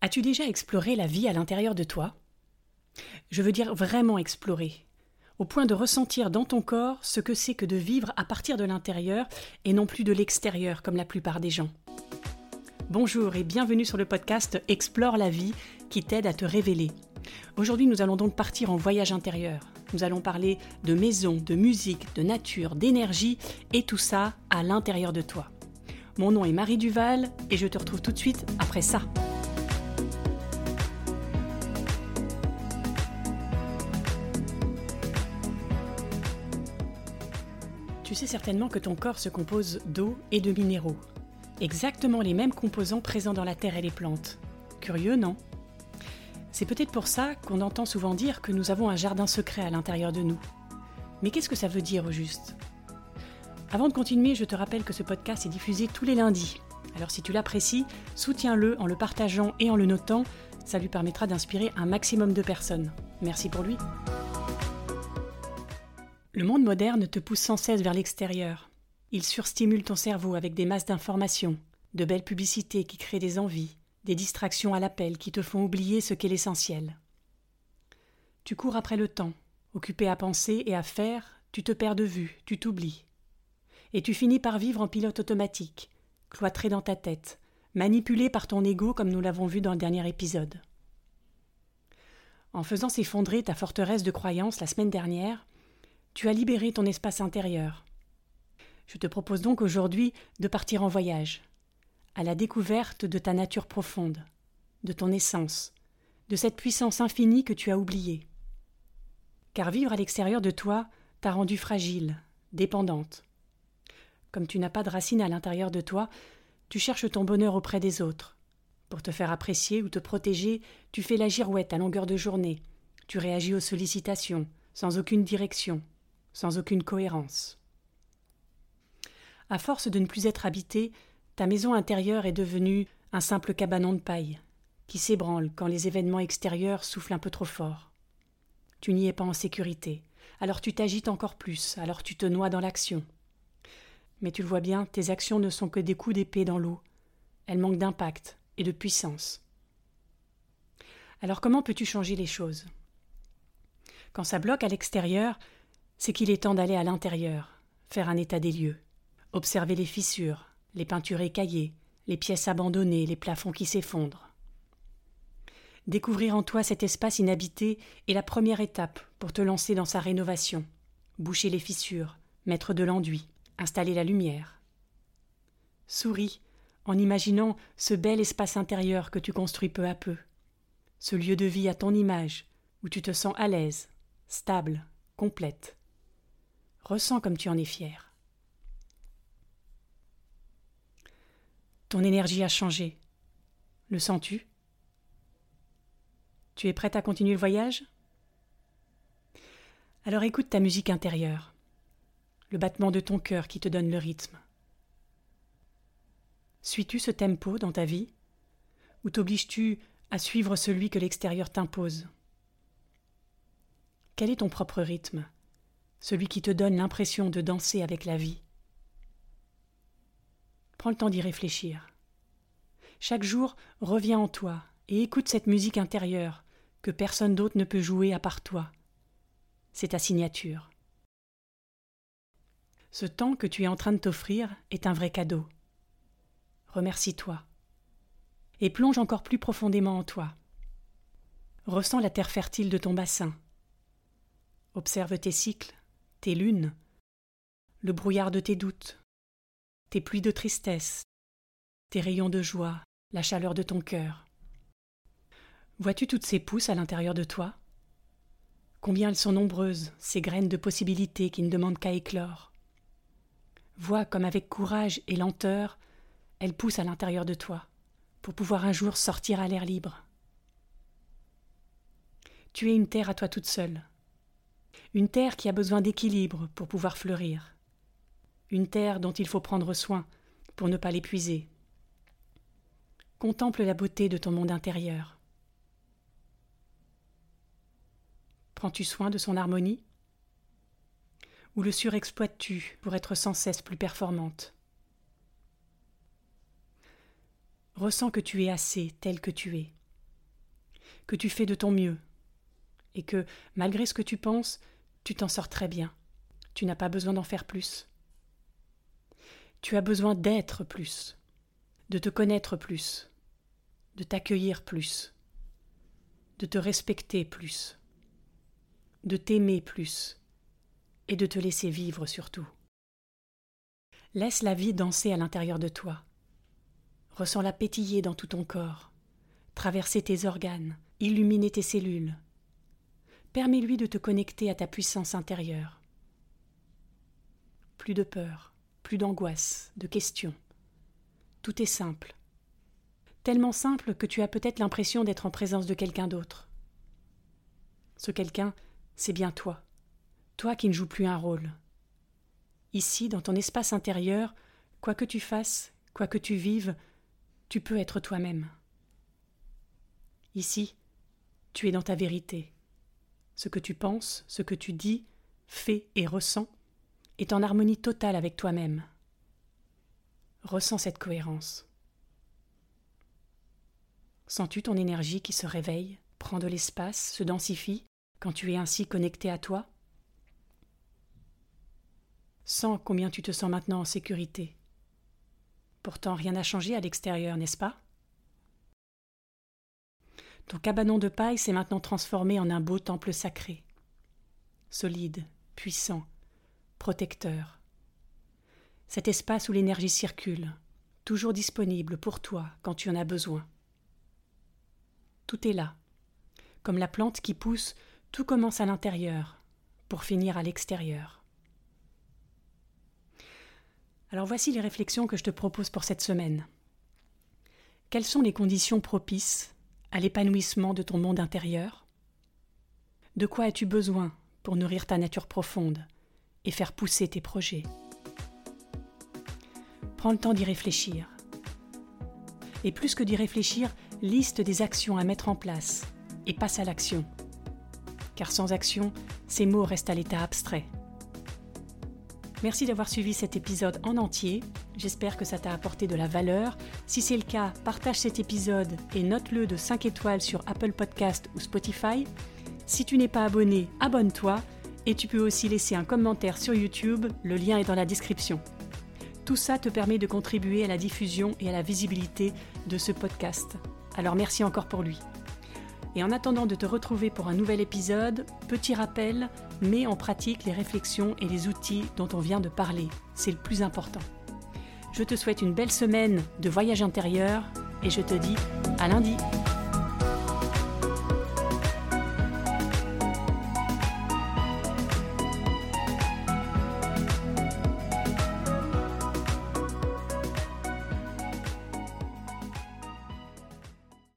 As-tu déjà exploré la vie à l'intérieur de toi? Je veux dire vraiment explorer, au point de ressentir dans ton corps ce que c'est que de vivre à partir de l'intérieur et non plus de l'extérieur comme la plupart des gens. Bonjour et bienvenue sur le podcast Explore la vie qui t'aide à te révéler. Aujourd'hui nous allons donc partir en voyage intérieur. Nous allons parler de maison, de musique, de nature, d'énergie et tout ça à l'intérieur de toi. Mon nom est Marie Duval et je te retrouve tout de suite après ça. Tu sais certainement que ton corps se compose d'eau et de minéraux. Exactement les mêmes composants présents dans la terre et les plantes. Curieux, non? C'est peut-être pour ça qu'on entend souvent dire que nous avons un jardin secret à l'intérieur de nous. Mais qu'est-ce que ça veut dire au juste? Avant de continuer, je te rappelle que ce podcast est diffusé tous les lundis. Alors si tu l'apprécies, soutiens-le en le partageant et en le notant, ça lui permettra d'inspirer un maximum de personnes. Merci pour lui. Le monde moderne te pousse sans cesse vers l'extérieur. Il surstimule ton cerveau avec des masses d'informations, de belles publicités qui créent des envies, des distractions à l'appel qui te font oublier ce qu'est l'essentiel. Tu cours après le temps, occupé à penser et à faire, tu te perds de vue, tu t'oublies. Et tu finis par vivre en pilote automatique, cloîtré dans ta tête, manipulé par ton ego comme nous l'avons vu dans le dernier épisode. En faisant s'effondrer ta forteresse de croyances la semaine dernière, tu as libéré ton espace intérieur. Je te propose donc aujourd'hui de partir en voyage, à la découverte de ta nature profonde, de ton essence, de cette puissance infinie que tu as oubliée. Car vivre à l'extérieur de toi t'a rendue fragile, dépendante. Comme tu n'as pas de racines à l'intérieur de toi, tu cherches ton bonheur auprès des autres. Pour te faire apprécier ou te protéger, tu fais la girouette à longueur de journée. Tu réagis aux sollicitations, sans aucune direction, sans aucune cohérence. À force de ne plus être habitée, ta maison intérieure est devenue un simple cabanon de paille, qui s'ébranle quand les événements extérieurs soufflent un peu trop fort. Tu n'y es pas en sécurité, alors tu t'agites encore plus, alors tu te noies dans l'action. Mais tu le vois bien, tes actions ne sont que des coups d'épée dans l'eau. Elles manquent d'impact et de puissance. Alors comment peux-tu changer les choses? Quand ça bloque à l'extérieur, c'est qu'il est temps d'aller à l'intérieur, faire un état des lieux, observer les fissures, les peintures écaillées, les pièces abandonnées, les plafonds qui s'effondrent. Découvrir en toi cet espace inhabité est la première étape pour te lancer dans sa rénovation. Boucher les fissures, mettre de l'enduit, installer la lumière. Souris en imaginant ce bel espace intérieur que tu construis peu à peu, ce lieu de vie à ton image, où tu te sens à l'aise, stable, complète. Ressens comme tu en es fier. Ton énergie a changé. Le sens-tu? Tu es prête à continuer le voyage? Alors écoute ta musique intérieure, le battement de ton cœur qui te donne le rythme. Suis-tu ce tempo dans ta vie? Ou t'obliges-tu à suivre celui que l'extérieur t'impose? Quel est ton propre rythme? Celui qui te donne l'impression de danser avec la vie. Prends le temps d'y réfléchir. Chaque jour, reviens en toi et écoute cette musique intérieure que personne d'autre ne peut jouer à part toi. C'est ta signature. Ce temps que tu es en train de t'offrir est un vrai cadeau. Remercie-toi. Et plonge encore plus profondément en toi. Ressens la terre fertile de ton bassin. Observe tes cycles, tes lunes, le brouillard de tes doutes, tes pluies de tristesse, tes rayons de joie, la chaleur de ton cœur. Vois-tu toutes ces pousses à l'intérieur de toi? Combien elles sont nombreuses, ces graines de possibilités qui ne demandent qu'à éclore. Vois comme avec courage et lenteur, elles poussent à l'intérieur de toi, pour pouvoir un jour sortir à l'air libre. Tu es une terre à toi toute seule, une terre qui a besoin d'équilibre pour pouvoir fleurir, une terre dont il faut prendre soin pour ne pas l'épuiser. Contemple la beauté de ton monde intérieur. Prends-tu soin de son harmonie? Ou le surexploites-tu pour être sans cesse plus performante? Ressens que tu es assez tel que tu es, que tu fais de ton mieux, et que, malgré ce que tu penses, tu t'en sors très bien. Tu n'as pas besoin d'en faire plus. Tu as besoin d'être plus, de te connaître plus, de t'accueillir plus, de te respecter plus, de t'aimer plus, et de te laisser vivre surtout. Laisse la vie danser à l'intérieur de toi. Ressens-la pétiller dans tout ton corps, traverser tes organes, illuminer tes cellules. Permets-lui de te connecter à ta puissance intérieure. Plus de peur, plus d'angoisse, de questions. Tout est simple. Tellement simple que tu as peut-être l'impression d'être en présence de quelqu'un d'autre. Ce quelqu'un, c'est bien toi. Toi qui ne joues plus un rôle. Ici, dans ton espace intérieur, quoi que tu fasses, quoi que tu vives, tu peux être toi-même. Ici, tu es dans ta vérité. Ce que tu penses, ce que tu dis, fais et ressens est en harmonie totale avec toi-même. Ressens cette cohérence. Sens-tu ton énergie qui se réveille, prend de l'espace, se densifie, quand tu es ainsi connecté à toi? Sens combien tu te sens maintenant en sécurité. Pourtant rien n'a changé à l'extérieur, n'est-ce pas? Ton cabanon de paille s'est maintenant transformé en un beau temple sacré. Solide, puissant, protecteur. Cet espace où l'énergie circule, toujours disponible pour toi quand tu en as besoin. Tout est là. Comme la plante qui pousse, tout commence à l'intérieur, pour finir à l'extérieur. Alors voici les réflexions que je te propose pour cette semaine. Quelles sont les conditions propices à l'épanouissement de ton monde intérieur? De quoi as-tu besoin pour nourrir ta nature profonde et faire pousser tes projets? Prends le temps d'y réfléchir. Et plus que d'y réfléchir, liste des actions à mettre en place et passe à l'action. Car sans action, ces mots restent à l'état abstrait. Merci d'avoir suivi cet épisode en entier. J'espère que ça t'a apporté de la valeur. Si c'est le cas, partage cet épisode et note-le de 5 étoiles sur Apple Podcast ou Spotify. Si tu n'es pas abonné, abonne-toi et tu peux aussi laisser un commentaire sur YouTube, le lien est dans la description. Tout ça te permet de contribuer à la diffusion et à la visibilité de ce podcast. Alors merci encore pour lui. Et en attendant de te retrouver pour un nouvel épisode, petit rappel, mets en pratique les réflexions et les outils dont on vient de parler. C'est le plus important. Je te souhaite une belle semaine de voyage intérieur et je te dis à lundi.